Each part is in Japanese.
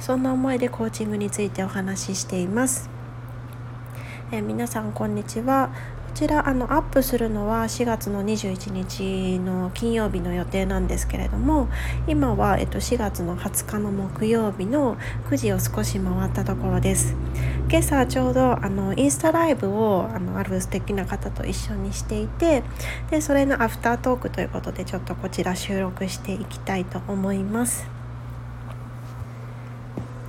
そんな思いでコーチングについてお話ししています、え皆さんこんにちは。こちらあのアップするのは4月の21日の金曜日の予定なんですけれども今は、えっと、4月の20日の木曜日の9時を少し回ったところです。今朝ちょうどあのインスタライブをあのある素敵な方と一緒にしていてでそれのアフタートークということでちょっとこちら収録していきたいと思います。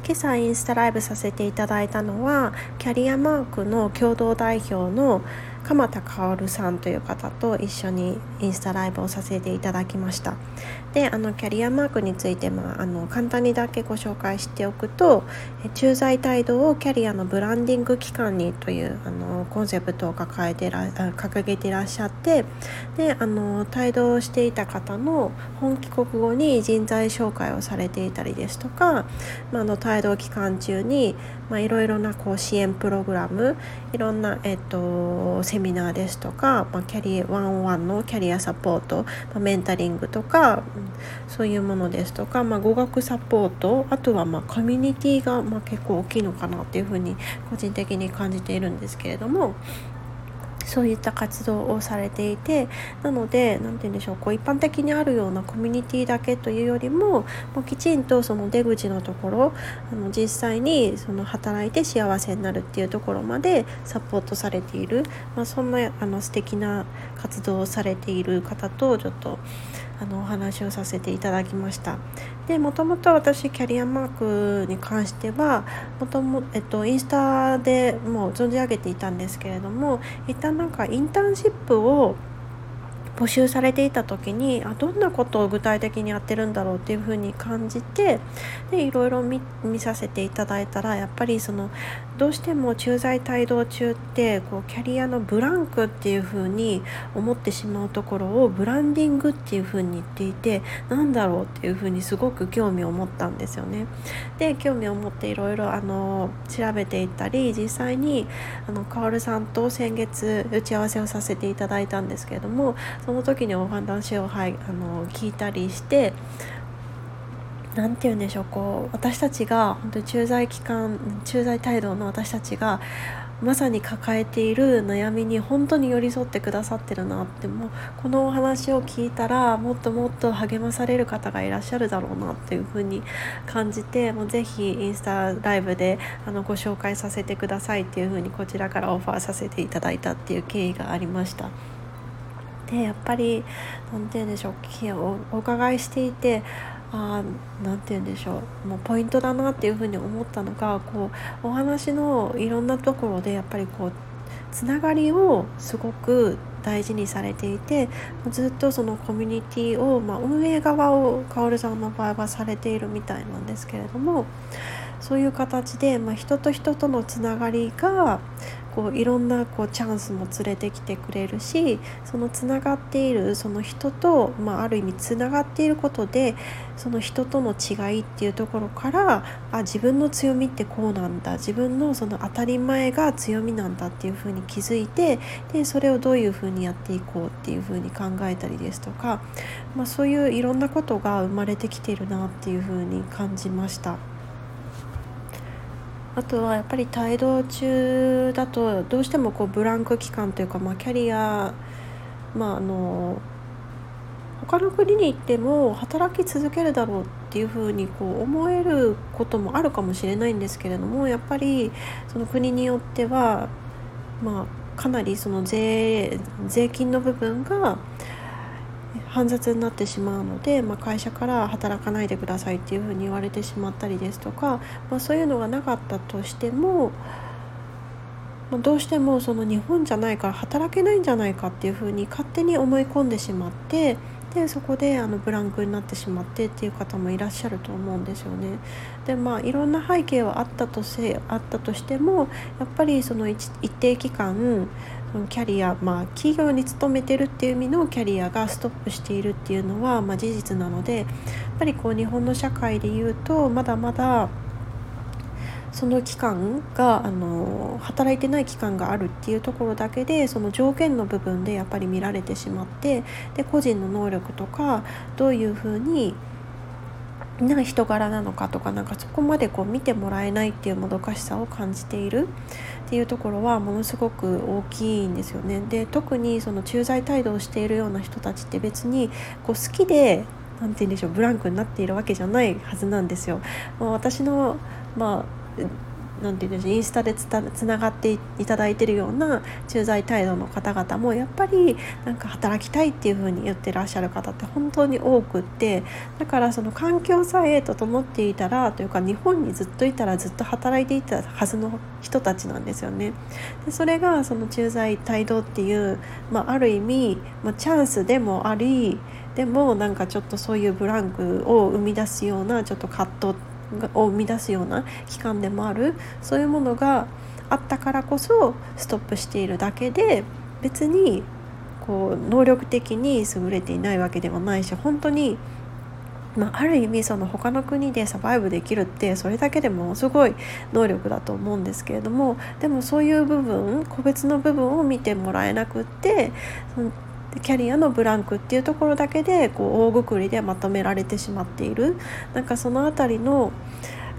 今朝インスタライブさせていただいたのはキャリアマークの共同代表の鎌田薫さんという方と一緒にインスタライブをさせていただきました。であのキャリアマークについて、まあ、あの簡単にだけご紹介しておくと駐在態度をキャリアのブランディング機関にというあのコンセプトを抱えてら掲げていらっしゃってであの帯同していた方の本帰国後に人材紹介をされていたりですとか、まあ、の帯同期間中に、いろいろなこう支援プログラムいろんな、えっと、セミナーですとか、まあ、キャリアワンワンのキャリアサポート、まあ、メンタリングとかそういうものですとか、まあ、語学サポートあとはまあコミュニティがま結構大きいのかなっていうふうに個人的に感じているんですけれども。そういった活動をされていてなので何て言うんでしょうこう一般的にあるようなコミュニティだけというよりももうきちんとその出口のところあの実際にその働いて幸せになるっていうところまでサポートされている、まあ、そんなあの素敵な活動をされている方とちょっとあのお話をさせていただきました。でもともと私キャリアマークに関してはもとも、えっと、インスタでもう存じ上げていたんですけれども一旦なんかインターンシップを募集されていた時にあどんなことを具体的にやってるんだろうっていうふうに感じてでいろいろ見させていただいたらやっぱりそのどうしても駐在帯同中ってこうキャリアのブランクっていうふうに思ってしまうところをブランディングっていうふうに言っていてなんだろうっていうふうにすごく興味を持ったんですよね。で興味を持っていろいろ調べていったり実際にあのカオルさんと先月打ち合わせをさせていただいたんですけれどもその時にお話を、はい、あの聞いたりして何て言うんでしょうこう私たちが本当に駐在期間駐在態度の私たちがまさに抱えている悩みに本当に寄り添ってくださってるなってもうこのお話を聞いたらもっともっと励まされる方がいらっしゃるだろうなっていうふうに感じてもうぜひインスタライブであのご紹介させてくださいっていうふうにこちらからオファーさせていただいたっていう経緯がありました。でやっぱり何て言うんでしょうお伺いしていてあ何て言うんでしょう。もうポイントだなっていうふうに思ったのがこうお話のいろんなところでやっぱりこうつながりをすごく大事にされていてずっとそのコミュニティをまあ、運営側を薫さんの場合はされているみたいなんですけれどもそういう形で、まあ、人と人とのつながりがこういろんなこうチャンスも連れてきてくれるしそのつながっているその人と、まあ、ある意味つながっていることでその人との違いっていうところからあ自分の強みってこうなんだ自分のその当たり前が強みなんだっていうふうに気づいてでそれをどういうふうにやっていこうっていうふうに考えたりですとか、まあ、そういういろんなことが生まれてきているなっていうふうに感じました。あとはやっぱり帯同中だとどうしてもこうブランク期間というか、まあ、キャリアまああの他の国に行っても働き続けるだろうっていうふうにこう思えることもあるかもしれないんですけれどもやっぱりその国によってはまあかなりその税税金の部分が煩雑になってしまうので、まあ、会社から働かないでくださいっていうふうに言われてしまったりですとか、まあ、そういうのがなかったとしても、まあ、どうしてもその日本じゃないから働けないんじゃないかっていうふうに勝手に思い込んでしまってでそこであのブランクになってしまってっていう方もいらっしゃると思うんですよね。でまあいろんな背景はあったとせあったとしてもやっぱりその一定期間キャリア、まあ、企業に勤めてるっていう意味のキャリアがストップしているっていうのは、まあ、事実なのでやっぱりこう日本の社会でいうとまだまだその期間があの働いてない期間があるっていうところだけでその条件の部分でやっぱり見られてしまってで個人の能力とかどういうふうにな人柄なのかとかなんかそこまでこう見てもらえないっていうもどかしさを感じているっていうところはものすごく大きいんですよね。で特にその駐在態度をしているような人たちって別にこう好きで何て言うんでしょうブランクになっているわけじゃないはずなんですよ。まあ、私のまあなんていうんでしょうインスタでつつながっていただいてるような駐在態度の方々もやっぱりなんか働きたいっていう風に言ってらっしゃる方って本当に多くってだからその環境さえ整っていたらというか日本にずっといたらずっと働いていたはずの人たちなんですよね。でそれがその駐在態度っていう、まあ、ある意味、まあ、チャンスでもありでもなんかちょっとそういうブランクを生み出すようなちょっと葛藤を生み出すような期間でもある。そういうものがあったからこそストップしているだけで別にこう能力的に優れていないわけではないし本当に、まあ、ある意味その他の国でサバイブできるってそれだけでもすごい能力だと思うんですけれどもでもそういう部分個別の部分を見てもらえなくってキャリアのブランクっていうところだけでこう大ぐくりでまとめられてしまっている。なんかその辺りの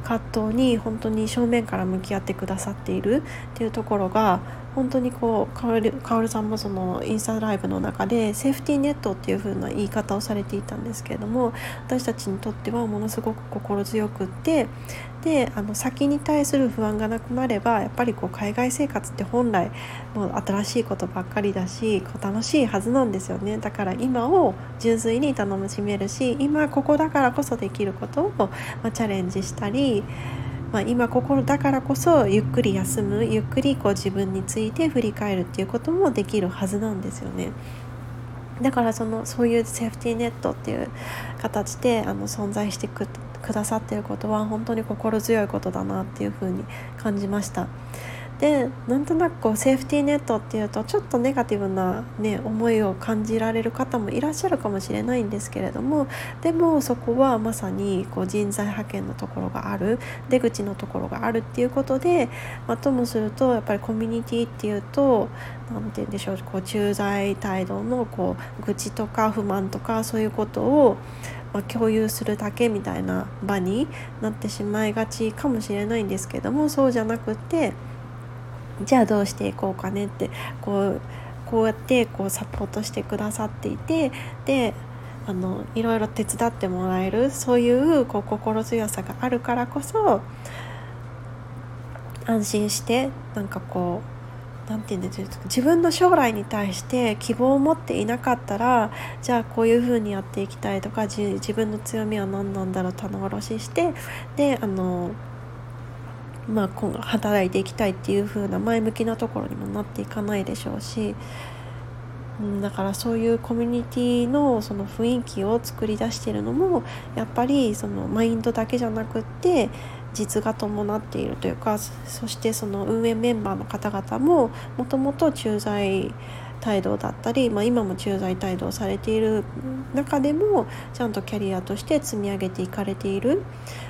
葛藤に本当に正面から向き合ってくださっているっていうところが本当にこうかおるかおるさんもそのインスタライブの中でセーフティーネットっていう風な言い方をされていたんですけれども私たちにとってはものすごく心強くってであの先に対する不安がなくなればやっぱりこう海外生活って本来もう新しいことばっかりだし楽しいはずなんですよね。だから今を純粋に楽しめるし今ここだからこそできることを、ま、チャレンジしたりまあ、今心だからこそゆっくり休むゆっくりこう自分について振り返るっていうこともできるはずなんですよね。だからそのそういうセーフティーネットっていう形であの存在してくださっていることは本当に心強いことだなっていうふうに感じました。でなんとなくこうセーフティーネットっていうとちょっとネガティブな、ね、思いを感じられる方もいらっしゃるかもしれないんですけれどもでもそこはまさにこう人材派遣のところがある出口のところがあるっていうことで、まあ、ともするとやっぱりコミュニティっていうと何て言うんでしょうこう駐在態度のこう愚痴とか不満とかそういうことをまあ、共有するだけみたいな場になってしまいがちかもしれないんですけどもそうじゃなくてじゃあどうしていこうかねってこうこうやってこうサポートしてくださっていてであのいろいろ手伝ってもらえるそういうこう心強さがあるからこそ安心してなんかこう何て言うんですか自分の将来に対して希望を持っていなかったらじゃあこういうふうにやっていきたいとか自分の強みは何なんだろう棚卸ししてであのまあ、今後働いていきたいっていう風な前向きなところにもなっていかないでしょうし、うん、だからそういうコミュニティのその雰囲気を作り出してるのもやっぱりそのマインドだけじゃなくって実が伴っているというかそしてその運営メンバーの方々ももともと駐在態度だったり、まあ、今も駐在態度をされている中でもちゃんとキャリアとして積み上げていかれている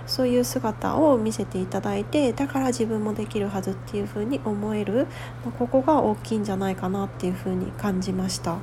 そういう姿を見せていただいてだから自分もできるはずっていうふうに思える、まあ、ここが大きいんじゃないかなっていうふうに感じました。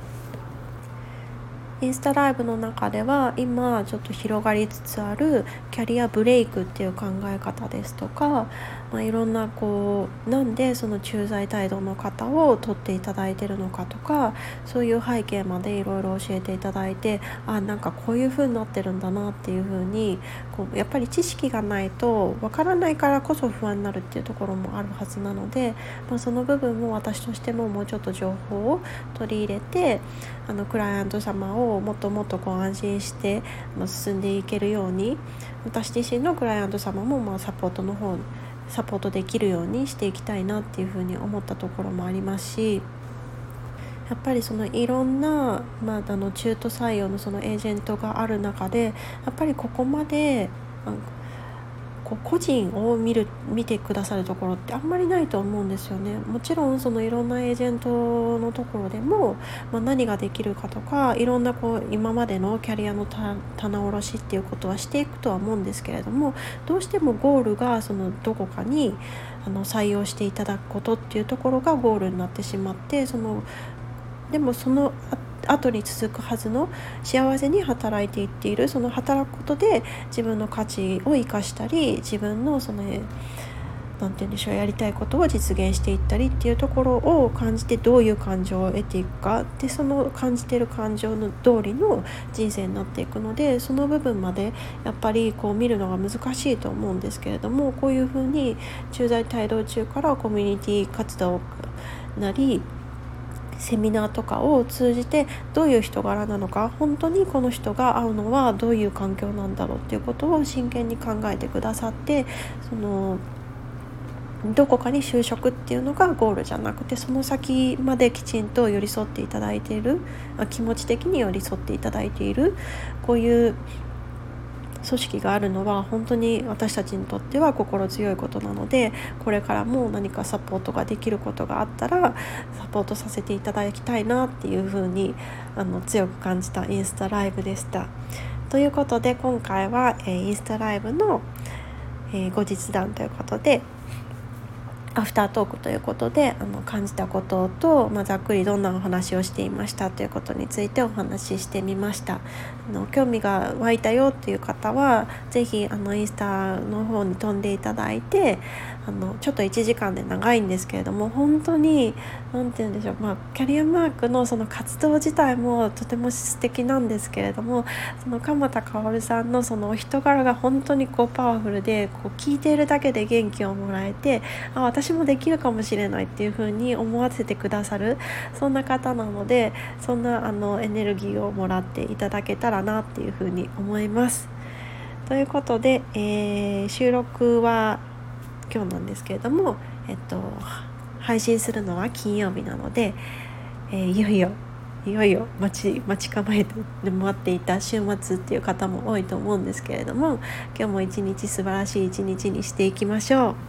インスタライブの中では今ちょっと広がりつつあるキャリアブレイクっていう考え方ですとかまあ、いろんなこうなんでその駐在態度の方を取っていただいてるのかとかそういう背景までいろいろ教えていただいてあなんかこういう風になってるんだなっていう風にこうやっぱり知識がないとわからないからこそ不安になるっていうところもあるはずなので、まあ、その部分も私としてももうちょっと情報を取り入れてあのクライアント様をもっともっとこう安心して進んでいけるように私自身のクライアント様もまあサポートの方にサポートできるようにしていきたいなっていうふうに思ったところもありますしやっぱりそのいろんな、まあ、あの中途採用のそのエージェントがある中でやっぱりここまでこう個人を見る見てくださるところってあんまりないと思うんですよね。もちろんそのいろんなエージェントのところでも、まあ、何ができるかとかいろんなこう今までのキャリアの棚卸しっていうことはしていくとは思うんですけれどもどうしてもゴールがそのどこかにあの採用していただくことっていうところがゴールになってしまってそのでもその後に続くはずの幸せに働いていっているその働くことで自分の価値を生かしたり自分のその何て言うんでしょうやりたいことを実現していったりっていうところを感じてどういう感情を得ていくか。でその感じてる感情の通りの人生になっていくのでその部分までやっぱりこう見るのが難しいと思うんですけれどもこういうふうに駐在帯同中からコミュニティ活動なりセミナーとかを通じてどういう人柄なのか本当にこの人が会うのはどういう環境なんだろうっていうことを真剣に考えてくださってそのどこかに就職っていうのがゴールじゃなくてその先まできちんと寄り添っていただいている気持ち的に寄り添っていただいているこういう組織があるのは本当に私たちにとっては心強いことなのでこれからも何かサポートができることがあったらサポートさせていただきたいなっていうふうにあの強く感じたインスタライブでした。ということで今回は、え、インスタライブの、え、後日談ということでアフタートークということであの感じたことと、まあ、ざっくりどんなお話をしていましたということについてお話ししてみました。あの興味が湧いたよっていう方は是非あのインスタの方に飛んでいただいてあのちょっと1時間で長いんですけれども本当に何て言うんでしょう、まあ、キャリアマークのその活動自体もとても素敵なんですけれどもその鎌田薫さんのそのお人柄が本当にこうパワフルでこう聞いているだけで元気をもらえてあ私もできるかもしれないっていう風に思わせてくださるそんな方なのでそんなあのエネルギーをもらっていただけたらなっていう風に思います。ということで、えー、収録は今日なんですけれども、えっと、配信するのは金曜日なので、えー、いよいよいよいよ待ち待ち構えて待っていた週末っていう方も多いと思うんですけれども今日も一日素晴らしい一日にしていきましょう。